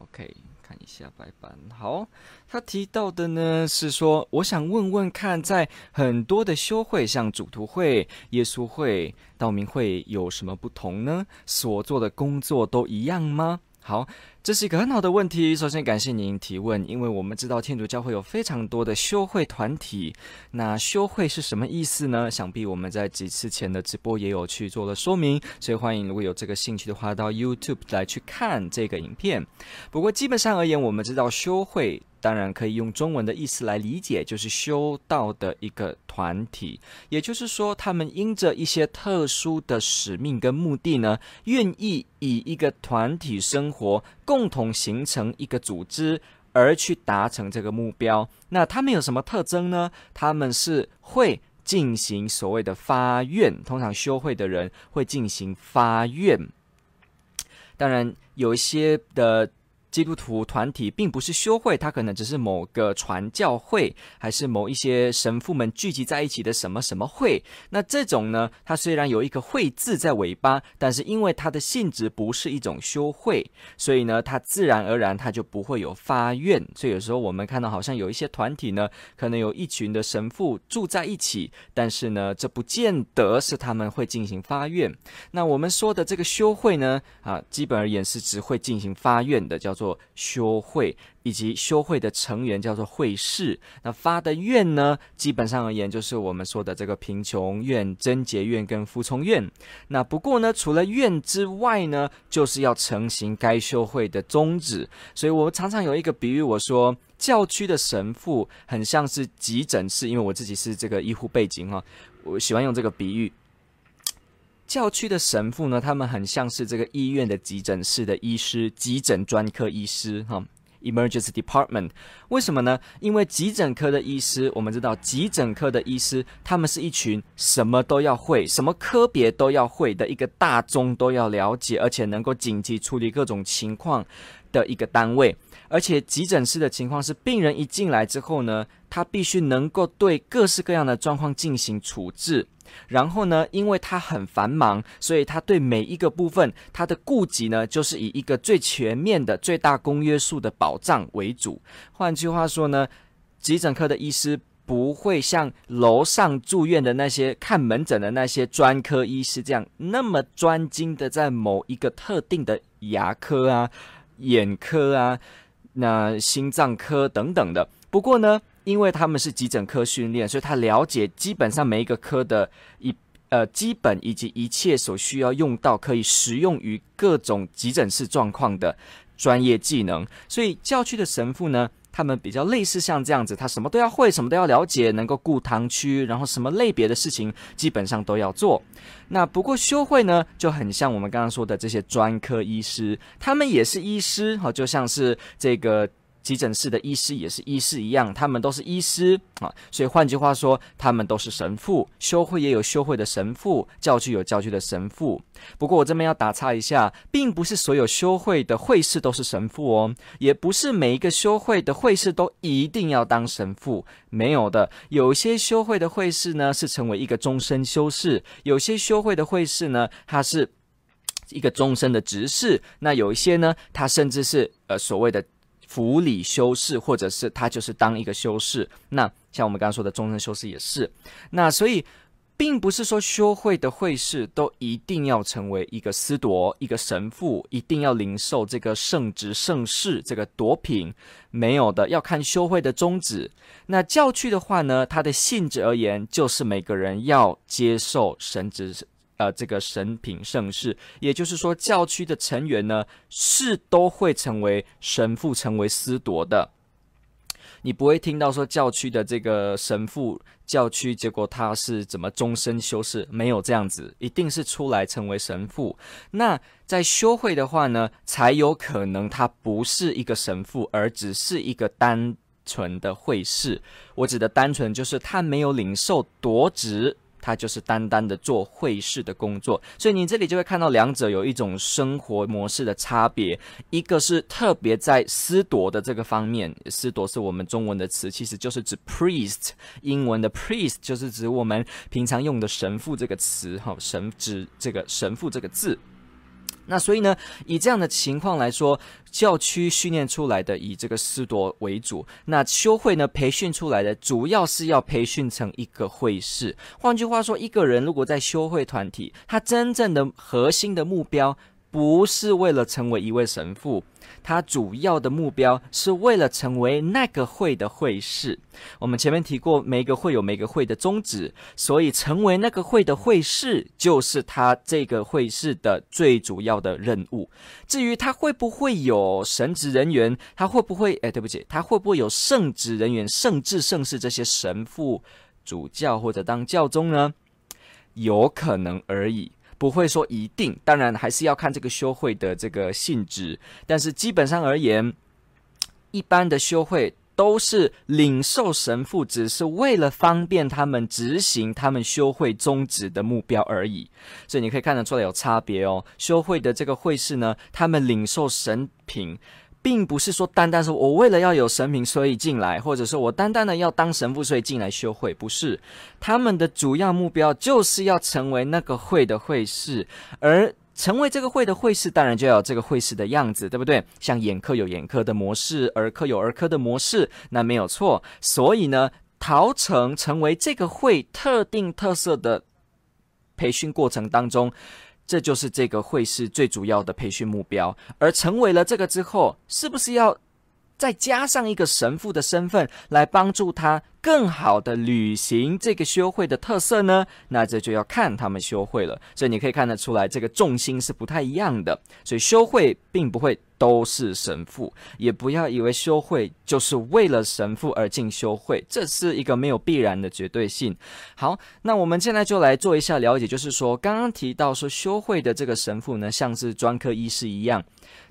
OK，看一下白板好，他提到的呢是说，我想问问看，在很多的修会，像主徒会、耶稣会、道明会，有什么不同呢？所做的工作都一样吗？好。这是一个很好的问题。首先，感谢您提问，因为我们知道天主教会有非常多的修会团体。那修会是什么意思呢？想必我们在几次前的直播也有去做了说明，所以欢迎如果有这个兴趣的话，到 YouTube 来去看这个影片。不过，基本上而言，我们知道修会。当然可以用中文的意思来理解，就是修道的一个团体。也就是说，他们因着一些特殊的使命跟目的呢，愿意以一个团体生活，共同形成一个组织，而去达成这个目标。那他们有什么特征呢？他们是会进行所谓的发愿，通常修会的人会进行发愿。当然，有一些的。基督徒团体并不是修会，它可能只是某个传教会，还是某一些神父们聚集在一起的什么什么会。那这种呢，它虽然有一个“会”字在尾巴，但是因为它的性质不是一种修会，所以呢，它自然而然它就不会有发愿。所以有时候我们看到好像有一些团体呢，可能有一群的神父住在一起，但是呢，这不见得是他们会进行发愿。那我们说的这个修会呢，啊，基本而言是只会进行发愿的，叫做。修会以及修会的成员叫做会士，那发的愿呢，基本上而言就是我们说的这个贫穷愿、贞洁愿跟服从愿。那不过呢，除了愿之外呢，就是要成行该修会的宗旨。所以我常常有一个比喻，我说教区的神父很像是急诊室，因为我自己是这个医护背景哈，我喜欢用这个比喻。教区的神父呢，他们很像是这个医院的急诊室的医师，急诊专科医师哈，emergency department。为什么呢？因为急诊科的医师，我们知道急诊科的医师，他们是一群什么都要会，什么科别都要会的一个大宗都要了解，而且能够紧急处理各种情况的一个单位。而且急诊室的情况是，病人一进来之后呢，他必须能够对各式各样的状况进行处置。然后呢，因为他很繁忙，所以他对每一个部分他的顾及呢，就是以一个最全面的、最大公约数的保障为主。换句话说呢，急诊科的医师不会像楼上住院的那些看门诊的那些专科医师这样那么专精的在某一个特定的牙科啊、眼科啊、那心脏科等等的。不过呢，因为他们是急诊科训练，所以他了解基本上每一个科的一呃基本以及一切所需要用到可以适用于各种急诊室状况的专业技能。所以教区的神父呢，他们比较类似像这样子，他什么都要会，什么都要了解，能够顾堂区，然后什么类别的事情基本上都要做。那不过修会呢，就很像我们刚刚说的这些专科医师，他们也是医师，好，就像是这个。急诊室的医师也是医师一样，他们都是医师啊，所以换句话说，他们都是神父。修会也有修会的神父，教区有教区的神父。不过我这边要打岔一下，并不是所有修会的会士都是神父哦，也不是每一个修会的会士都一定要当神父，没有的。有些修会的会士呢，是成为一个终身修士；有些修会的会士呢，他是一个终身的执事。那有一些呢，他甚至是呃所谓的。辅理修士，或者是他就是当一个修士。那像我们刚刚说的终身修士也是。那所以，并不是说修会的会士都一定要成为一个司铎、一个神父，一定要领受这个圣职、圣事这个铎品，没有的，要看修会的宗旨。那教区的话呢，它的性质而言，就是每个人要接受神职。呃，这个神品盛世，也就是说，教区的成员呢，是都会成为神父，成为司铎的。你不会听到说教区的这个神父，教区结果他是怎么终身修士，没有这样子，一定是出来成为神父。那在修会的话呢，才有可能他不是一个神父，而只是一个单。纯的会士。我指的单纯，就是他没有领受铎职。他就是单单的做会事的工作，所以你这里就会看到两者有一种生活模式的差别。一个是特别在司铎的这个方面，司铎是我们中文的词，其实就是指 priest，英文的 priest 就是指我们平常用的神父这个词，哈，神指这个神父这个字。那所以呢，以这样的情况来说，教区训练出来的以这个师铎为主，那修会呢培训出来的主要是要培训成一个会士。换句话说，一个人如果在修会团体，他真正的核心的目标不是为了成为一位神父。他主要的目标是为了成为那个会的会士。我们前面提过，每个会有每个会的宗旨，所以成为那个会的会士，就是他这个会士的最主要的任务。至于他会不会有神职人员，他会不会……哎，对不起，他会不会有圣职人员、圣智、圣事这些神父、主教或者当教宗呢？有可能而已。不会说一定，当然还是要看这个修会的这个性质。但是基本上而言，一般的修会都是领受神父，只是为了方便他们执行他们修会宗旨的目标而已。所以你可以看得出来有差别哦。修会的这个会士呢，他们领受神品。并不是说单单说我为了要有神明所以进来，或者说我单单的要当神父所以进来修会，不是。他们的主要目标就是要成为那个会的会士，而成为这个会的会士，当然就要有这个会士的样子，对不对？像眼科有眼科的模式，儿科有儿科的模式，那没有错。所以呢，陶成成为这个会特定特色的培训过程当中。这就是这个会是最主要的培训目标，而成为了这个之后，是不是要再加上一个神父的身份来帮助他更好的履行这个修会的特色呢？那这就要看他们修会了。所以你可以看得出来，这个重心是不太一样的。所以修会并不会都是神父，也不要以为修会就是为了神父而进修会，这是一个没有必然的绝对性。好，那我们现在就来做一下了解，就是说刚刚提到说修会的这个神父呢，像是专科医师一样。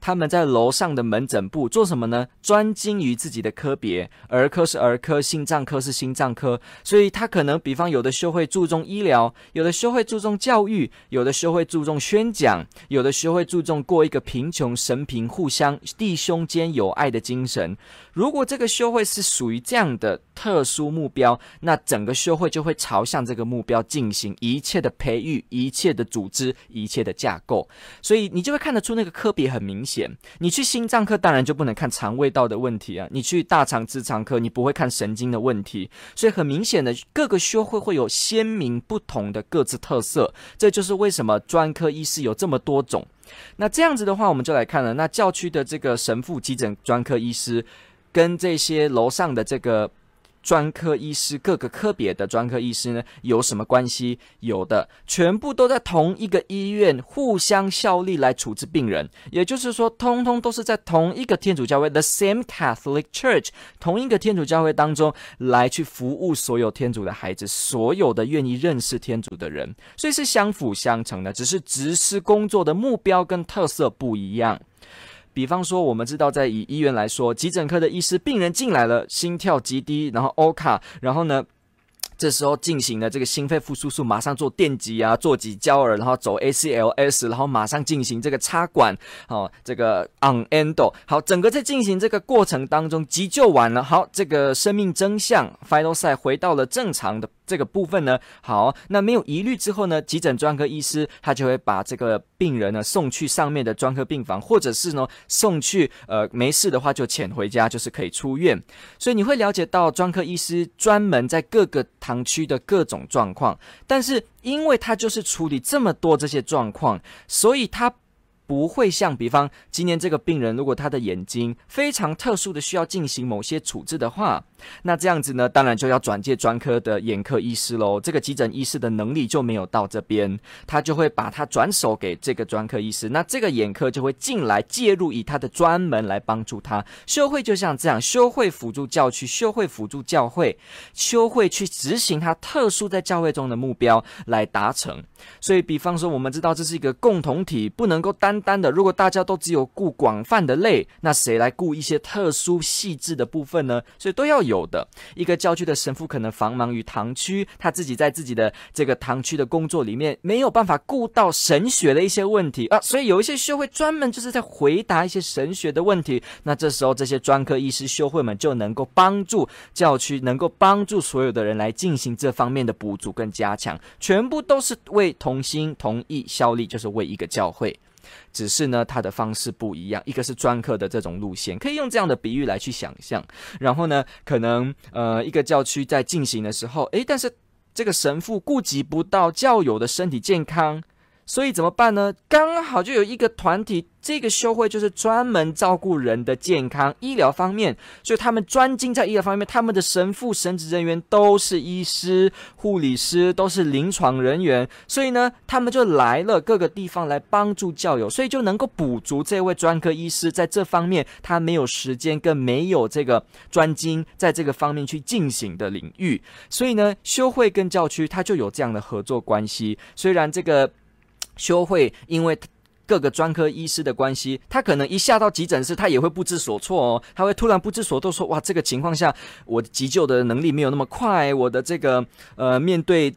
他们在楼上的门诊部做什么呢？专精于自己的科别，儿科是儿科，心脏科是心脏科。所以他可能，比方有的修会注重医疗，有的修会注重教育，有的修会注重宣讲，有的修会注重过一个贫穷神贫互相弟兄间有爱的精神。如果这个修会是属于这样的特殊目标，那整个修会就会朝向这个目标进行一切的培育、一切的组织、一切的架构。所以你就会看得出那个科别很明显。你去心脏科当然就不能看肠胃道的问题啊，你去大肠直肠科你不会看神经的问题，所以很明显的各个修会会有鲜明不同的各自特色，这就是为什么专科医师有这么多种。那这样子的话，我们就来看了，那教区的这个神父急诊专科医师跟这些楼上的这个。专科医师，各个科别的专科医师呢，有什么关系？有的，全部都在同一个医院互相效力来处置病人，也就是说，通通都是在同一个天主教会，the same Catholic Church，同一个天主教会当中来去服务所有天主的孩子，所有的愿意认识天主的人，所以是相辅相成的，只是执事工作的目标跟特色不一样。比方说，我们知道，在以医院来说，急诊科的医师，病人进来了，心跳极低，然后 O 卡，然后呢，这时候进行的这个心肺复苏术，马上做电击啊，做几焦耳，然后走 ACLS，然后马上进行这个插管，哦，这个 on endo，好，整个在进行这个过程当中，急救完了，好，这个生命真相，final sign 回到了正常的。这个部分呢，好，那没有疑虑之后呢，急诊专科医师他就会把这个病人呢送去上面的专科病房，或者是呢送去呃没事的话就遣回家，就是可以出院。所以你会了解到专科医师专门在各个堂区的各种状况，但是因为他就是处理这么多这些状况，所以他。不会像，比方今年这个病人，如果他的眼睛非常特殊的需要进行某些处置的话，那这样子呢，当然就要转介专科的眼科医师喽。这个急诊医师的能力就没有到这边，他就会把他转手给这个专科医师，那这个眼科就会进来介入，以他的专门来帮助他。修会就像这样，修会辅助教区，修会辅助教会，修会去执行他特殊在教会中的目标来达成。所以，比方说，我们知道这是一个共同体，不能够单。单单的，如果大家都只有顾广泛的类，那谁来顾一些特殊细致的部分呢？所以都要有的。一个教区的神父可能繁忙于堂区，他自己在自己的这个堂区的工作里面没有办法顾到神学的一些问题啊，所以有一些修会专门就是在回答一些神学的问题。那这时候这些专科医师修会们就能够帮助教区，能够帮助所有的人来进行这方面的补足跟加强，全部都是为同心同意效力，就是为一个教会。只是呢，它的方式不一样，一个是专科的这种路线，可以用这样的比喻来去想象。然后呢，可能呃，一个教区在进行的时候，诶，但是这个神父顾及不到教友的身体健康。所以怎么办呢？刚好就有一个团体，这个修会就是专门照顾人的健康、医疗方面，所以他们专精在医疗方面。他们的神父、神职人员都是医师、护理师，都是临床人员。所以呢，他们就来了各个地方来帮助教友，所以就能够补足这位专科医师在这方面他没有时间，跟没有这个专精在这个方面去进行的领域。所以呢，修会跟教区他就有这样的合作关系。虽然这个。修会因为各个专科医师的关系，他可能一下到急诊室，他也会不知所措哦。他会突然不知所措，说：“哇，这个情况下，我急救的能力没有那么快，我的这个呃，面对。”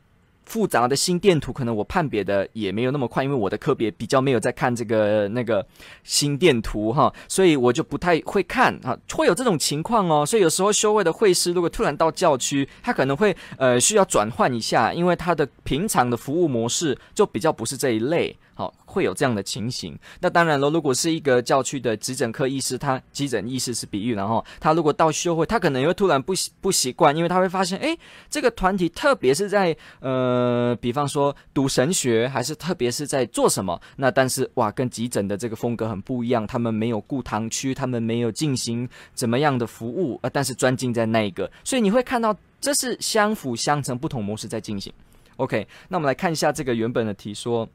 复杂的心电图，可能我判别的也没有那么快，因为我的科别比较没有在看这个那个心电图哈，所以我就不太会看哈，会有这种情况哦。所以有时候修会的会师如果突然到教区，他可能会呃需要转换一下，因为他的平常的服务模式就比较不是这一类。好，会有这样的情形。那当然了，如果是一个教区的急诊科医师，他急诊医师是比喻，然后他如果到修会，他可能也会突然不习不习惯，因为他会发现，诶，这个团体特别是在呃，比方说读神学，还是特别是在做什么？那但是哇，跟急诊的这个风格很不一样，他们没有顾堂区，他们没有进行怎么样的服务啊，但是专精在那一个，所以你会看到这是相辅相成，不同模式在进行。OK，那我们来看一下这个原本的题说。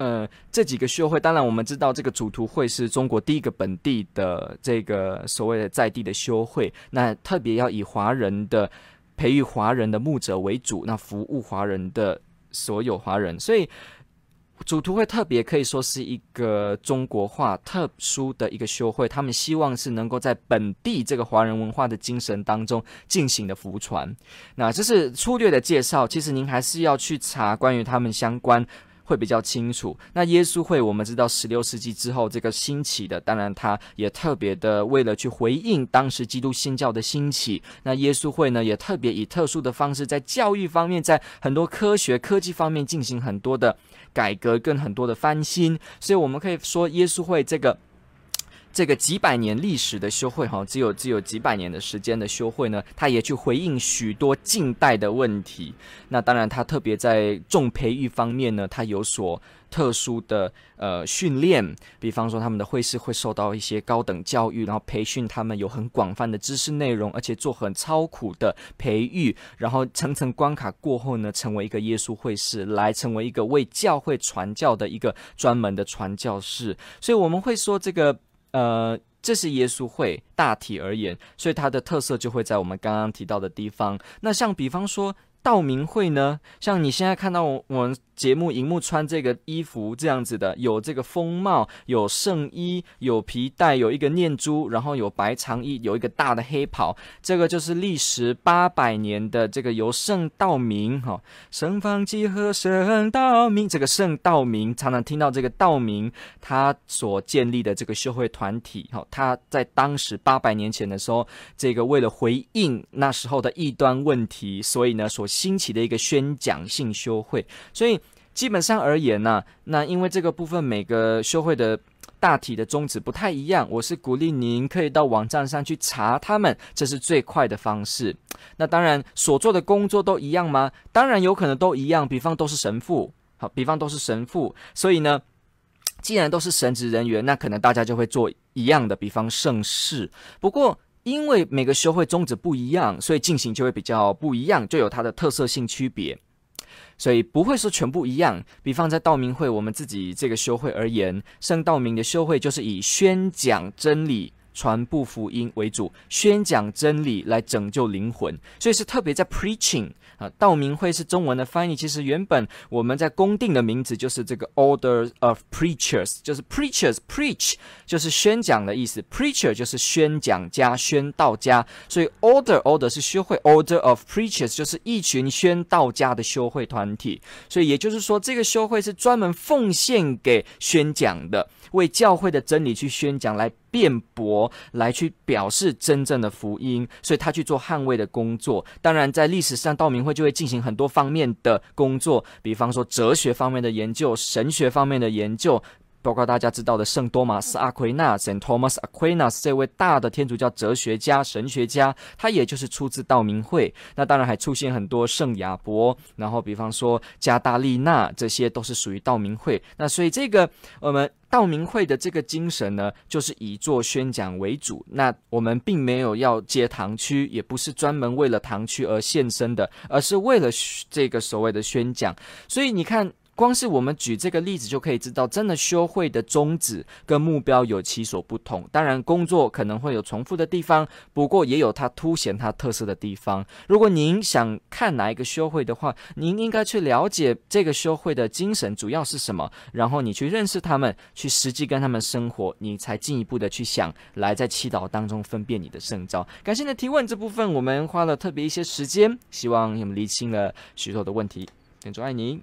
呃，这几个修会，当然我们知道这个主图会是中国第一个本地的这个所谓的在地的修会，那特别要以华人的培育华人的牧者为主，那服务华人的所有华人，所以主图会特别可以说是一个中国化特殊的一个修会，他们希望是能够在本地这个华人文化的精神当中进行的福传。那这是粗略的介绍，其实您还是要去查关于他们相关。会比较清楚。那耶稣会，我们知道十六世纪之后这个兴起的，当然他也特别的为了去回应当时基督新教的兴起。那耶稣会呢，也特别以特殊的方式，在教育方面，在很多科学科技方面进行很多的改革跟很多的翻新。所以我们可以说，耶稣会这个。这个几百年历史的修会，哈，只有只有几百年的时间的修会呢，他也去回应许多近代的问题。那当然，他特别在重培育方面呢，他有所特殊的呃训练。比方说，他们的会士会受到一些高等教育，然后培训他们有很广泛的知识内容，而且做很超苦的培育，然后层层关卡过后呢，成为一个耶稣会士，来成为一个为教会传教的一个专门的传教士。所以我们会说这个。呃，这是耶稣会大体而言，所以它的特色就会在我们刚刚提到的地方。那像比方说道明会呢，像你现在看到我们。节目荧幕穿这个衣服这样子的，有这个风帽，有圣衣，有皮带，有一个念珠，然后有白长衣，有一个大的黑袍。这个就是历时八百年的这个由圣道明哈，圣方济和圣道明，这个圣道明常常听到这个道明他所建立的这个修会团体哈，他在当时八百年前的时候，这个为了回应那时候的异端问题，所以呢所兴起的一个宣讲性修会，所以。基本上而言呢、那因为这个部分每个修会的大体的宗旨不太一样，我是鼓励您可以到网站上去查他们，这是最快的方式。那当然所做的工作都一样吗？当然有可能都一样，比方都是神父，好，比方都是神父，所以呢，既然都是神职人员，那可能大家就会做一样的，比方圣事。不过因为每个修会宗旨不一样，所以进行就会比较不一样，就有它的特色性区别。所以不会说全部一样。比方在道明会，我们自己这个修会而言，圣道明的修会就是以宣讲真理传布福音为主，宣讲真理来拯救灵魂，所以是特别在 preaching 啊。道明会是中文的翻译，其实原本我们在公定的名字就是这个 order of preachers，就是 preachers preach 就是宣讲的意思，preacher 就是宣讲家、宣道家，所以 order order 是修会，order of preachers 就是一群宣道家的修会团体，所以也就是说，这个修会是专门奉献给宣讲的，为教会的真理去宣讲来。辩驳来去表示真正的福音，所以他去做捍卫的工作。当然，在历史上，道明会就会进行很多方面的工作，比方说哲学方面的研究、神学方面的研究。包括大家知道的圣多玛斯阿奎那 （Saint Thomas Aquinas） 这位大的天主教哲学家、神学家，他也就是出自道明会。那当然还出现很多圣亚伯，然后比方说加大利纳，这些都是属于道明会。那所以这个我们道明会的这个精神呢，就是以做宣讲为主。那我们并没有要接堂区，也不是专门为了堂区而献身的，而是为了这个所谓的宣讲。所以你看。光是我们举这个例子就可以知道，真的修会的宗旨跟目标有其所不同。当然，工作可能会有重复的地方，不过也有它凸显它特色的地方。如果您想看哪一个修会的话，您应该去了解这个修会的精神主要是什么，然后你去认识他们，去实际跟他们生活，你才进一步的去想来在祈祷当中分辨你的圣召。感谢你的提问，这部分我们花了特别一些时间，希望你们厘清了许多的问题。天主爱你。